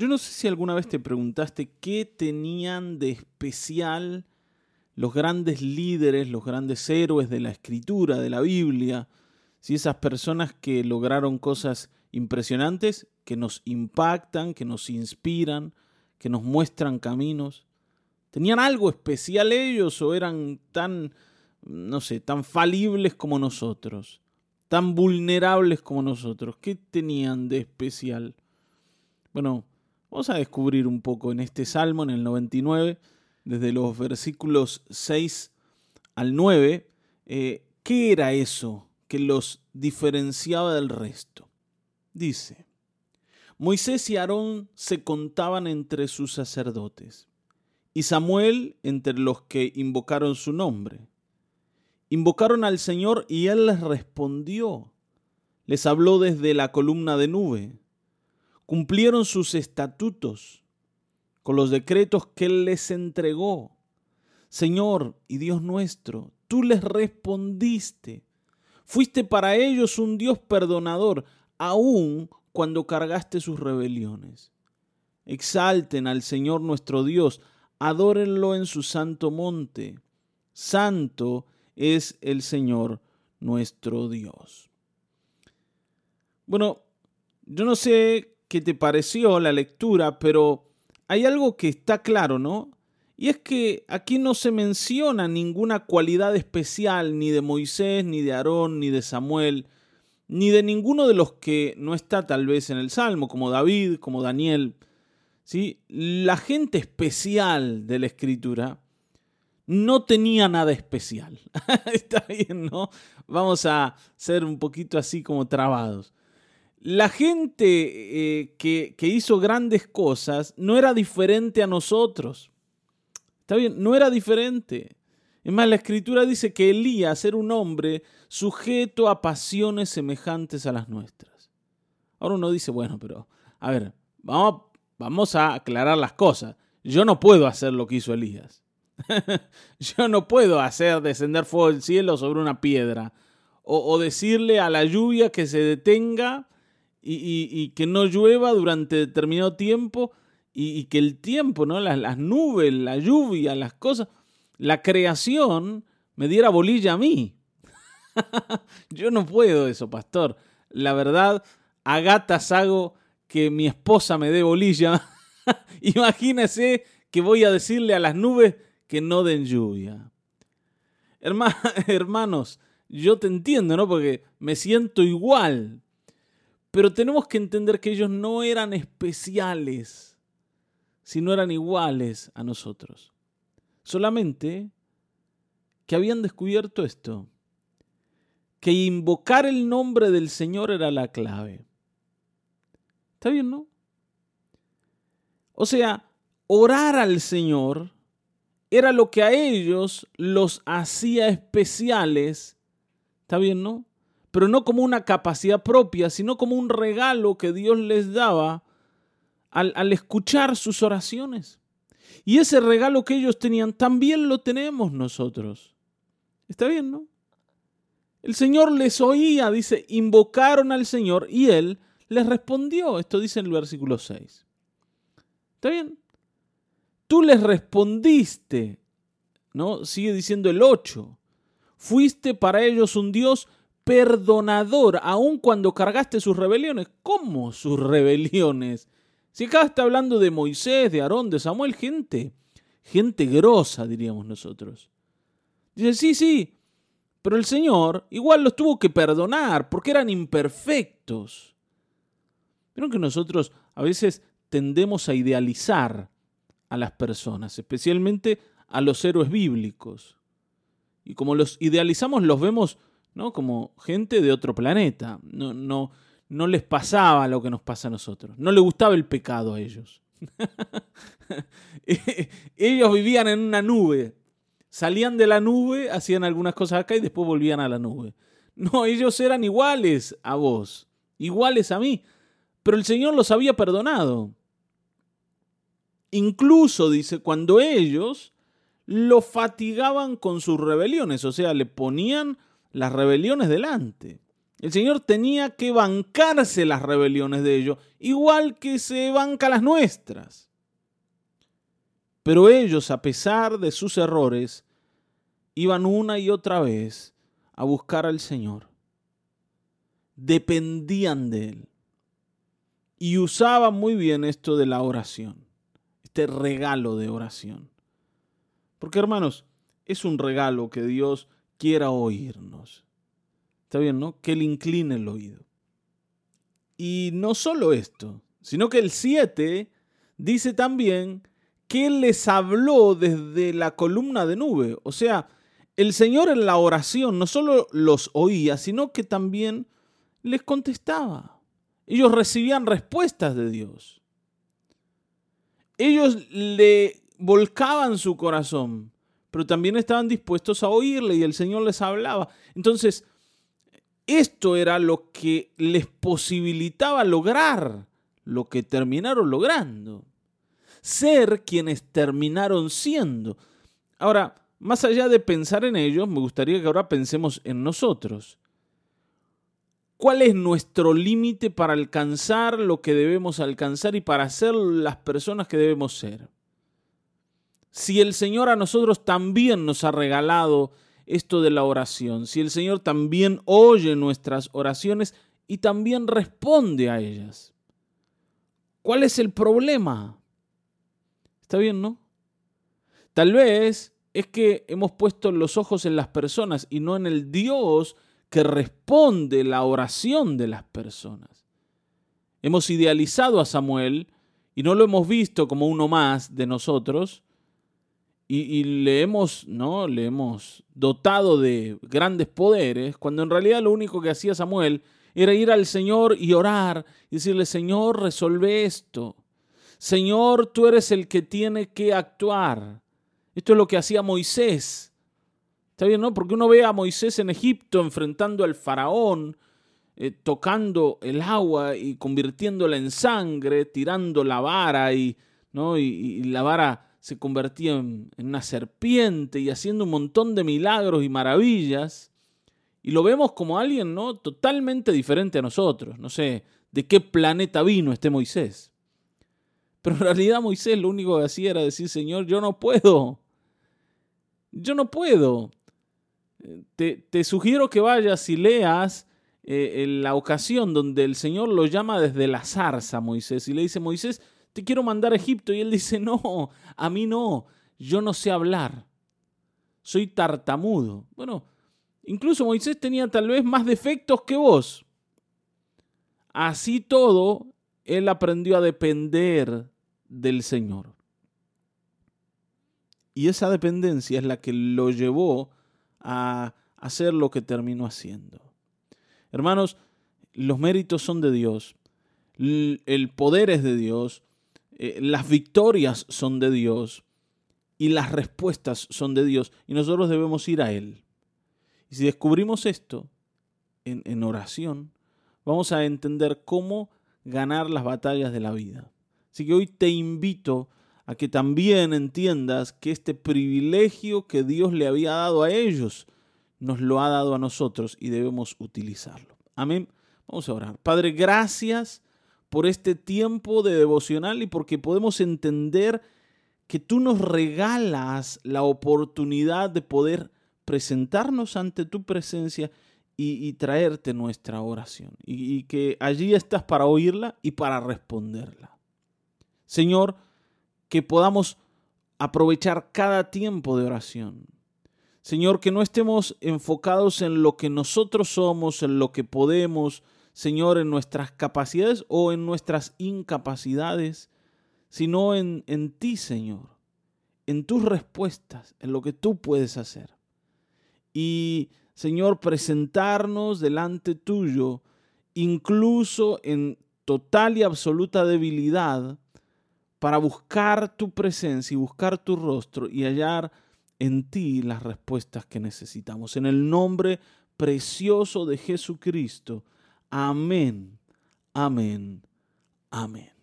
Yo no sé si alguna vez te preguntaste qué tenían de especial los grandes líderes, los grandes héroes de la escritura, de la Biblia, si esas personas que lograron cosas impresionantes, que nos impactan, que nos inspiran, que nos muestran caminos, ¿tenían algo especial ellos o eran tan, no sé, tan falibles como nosotros, tan vulnerables como nosotros? ¿Qué tenían de especial? Bueno, vamos a descubrir un poco en este salmo, en el 99, desde los versículos 6 al 9, eh, ¿qué era eso que los diferenciaba del resto? Dice, Moisés y Aarón se contaban entre sus sacerdotes, y Samuel entre los que invocaron su nombre. Invocaron al Señor y Él les respondió. Les habló desde la columna de nube. Cumplieron sus estatutos con los decretos que Él les entregó. Señor y Dios nuestro, tú les respondiste. Fuiste para ellos un Dios perdonador, aun cuando cargaste sus rebeliones. Exalten al Señor nuestro Dios, adórenlo en su santo monte. Santo es el Señor nuestro Dios. Bueno, yo no sé qué te pareció la lectura, pero hay algo que está claro, ¿no? Y es que aquí no se menciona ninguna cualidad especial ni de Moisés, ni de Aarón, ni de Samuel, ni de ninguno de los que no está tal vez en el Salmo, como David, como Daniel. ¿sí? La gente especial de la Escritura no tenía nada especial. está bien, ¿no? Vamos a ser un poquito así como trabados la gente eh, que, que hizo grandes cosas no era diferente a nosotros. Está bien, no era diferente. Es más, la escritura dice que Elías era un hombre sujeto a pasiones semejantes a las nuestras. Ahora uno dice, bueno, pero, a ver, vamos, vamos a aclarar las cosas. Yo no puedo hacer lo que hizo Elías. Yo no puedo hacer descender fuego del cielo sobre una piedra. O, o decirle a la lluvia que se detenga y, que no llueva durante determinado tiempo y, que el tiempo, ¿no? Las, nubes, la lluvia, las cosas, la creación me diera bolilla a mí. Yo no puedo eso, pastor. La verdad, a gatas hago que mi esposa me dé bolilla. Imagínese que voy a decirle a las nubes que no den lluvia. Hermanos, yo te entiendo, ¿no? Porque me siento igual. Pero tenemos que entender que ellos no eran especiales, sino eran iguales a nosotros. Solamente que habían descubierto esto, que invocar el nombre del Señor era la clave. ¿Está bien, no? O sea, orar al Señor era lo que a ellos los hacía especiales. ¿Está bien, no? Pero no como una capacidad propia, sino como un regalo que Dios les daba al, escuchar sus oraciones. Y ese regalo que ellos tenían también lo tenemos nosotros. ¿Está bien, no? El Señor les oía, dice, invocaron al Señor y Él les respondió. Esto dice en el versículo 6. ¿Está bien? Tú les respondiste, ¿no? Sigue diciendo el 8. Fuiste para ellos un Dios perdonador, aun cuando cargaste sus rebeliones. ¿Cómo sus rebeliones? Si acá está hablando de Moisés, de Aarón, de Samuel, gente, gente grosa, diríamos nosotros. Dice, sí, sí, pero el Señor igual los tuvo que perdonar porque eran imperfectos. Vieron que nosotros a veces tendemos a idealizar a las personas, especialmente a los héroes bíblicos. Y como los idealizamos, los vemos ¿no? Como gente de otro planeta. No, no, no les pasaba lo que nos pasa a nosotros. No les gustaba el pecado a ellos. ellos vivían en una nube. Salían de la nube, hacían algunas cosas acá y después volvían a la nube. No, ellos eran iguales a vos, iguales a mí. Pero el Señor los había perdonado. Incluso, dice, cuando ellos lo fatigaban con sus rebeliones, o sea, le ponían las rebeliones delante. El Señor tenía que bancarse las rebeliones de ellos, igual que se banca las nuestras. Pero ellos, a pesar de sus errores, iban una y otra vez a buscar al Señor. Dependían de Él. Y usaban muy bien esto de la oración, este regalo de oración. Porque hermanos, es un regalo que Dios quiera oírnos. Está bien, ¿no? Que Él incline el oído. Y no solo esto, sino que el 7 dice también que les habló desde la columna de nube. O sea, el Señor en la oración no solo los oía, sino que también les contestaba. Ellos recibían respuestas de Dios. Ellos le volcaban su corazón, pero también estaban dispuestos a oírle y el Señor les hablaba. Entonces, esto era lo que les posibilitaba lograr lo que terminaron logrando. Ser quienes terminaron siendo. Ahora, más allá de pensar en ellos, me gustaría que ahora pensemos en nosotros. ¿Cuál es nuestro límite para alcanzar lo que debemos alcanzar y para ser las personas que debemos ser? Si el Señor a nosotros también nos ha regalado esto de la oración, si el Señor también oye nuestras oraciones y también responde a ellas. ¿Cuál es el problema? ¿Está bien, no? Tal vez es que hemos puesto los ojos en las personas y no en el Dios que responde la oración de las personas. Hemos idealizado a Samuel y no lo hemos visto como uno más de nosotros, y, le, hemos, ¿no? le hemos dotado de grandes poderes, cuando en realidad lo único que hacía Samuel era ir al Señor y orar y decirle, Señor, resuelve esto. Señor, tú eres el que tiene que actuar. Esto es lo que hacía Moisés. Está bien, ¿no? Porque uno ve a Moisés en Egipto enfrentando al faraón, eh, tocando el agua y convirtiéndola en sangre, tirando la vara y, ¿no? y la vara se convertía en, una serpiente y haciendo un montón de milagros y maravillas. Y lo vemos como alguien, ¿no? Totalmente diferente a nosotros. No sé de qué planeta vino este Moisés. Pero en realidad Moisés lo único que hacía era decir, Señor, yo no puedo. Yo no puedo. Te, sugiero que vayas y leas eh, en la ocasión donde el Señor lo llama desde la zarza Moisés y le dice, Moisés, te quiero mandar a Egipto. Y él dice, no, a mí no, yo no sé hablar, soy tartamudo. Bueno, incluso Moisés tenía tal vez más defectos que vos. Así todo, él aprendió a depender del Señor. Y esa dependencia es la que lo llevó a hacer lo que terminó haciendo. Hermanos, los méritos son de Dios, el poder es de Dios, eh, las victorias son de Dios y las respuestas son de Dios y nosotros debemos ir a Él. Y si descubrimos esto en, en oración, vamos a entender cómo ganar las batallas de la vida. Así que hoy te invito a que también entiendas que este privilegio que Dios le había dado a ellos, nos lo ha dado a nosotros y debemos utilizarlo. Amén. Vamos a orar. Padre, gracias por este tiempo de devocional y porque podemos entender que tú nos regalas la oportunidad de poder presentarnos ante tu presencia y, traerte nuestra oración. Y, y que allí estás para oírla y para responderla. Señor, que podamos aprovechar cada tiempo de oración. Señor, que no estemos enfocados en lo que nosotros somos, en lo que podemos, Señor, en nuestras capacidades o en nuestras incapacidades, sino en, en ti, Señor, en tus respuestas, en lo que tú puedes hacer. Y, Señor, presentarnos delante tuyo, incluso en total y absoluta debilidad, para buscar tu presencia y buscar tu rostro y hallar en ti las respuestas que necesitamos. En el nombre precioso de Jesucristo. Amén, amén, amén.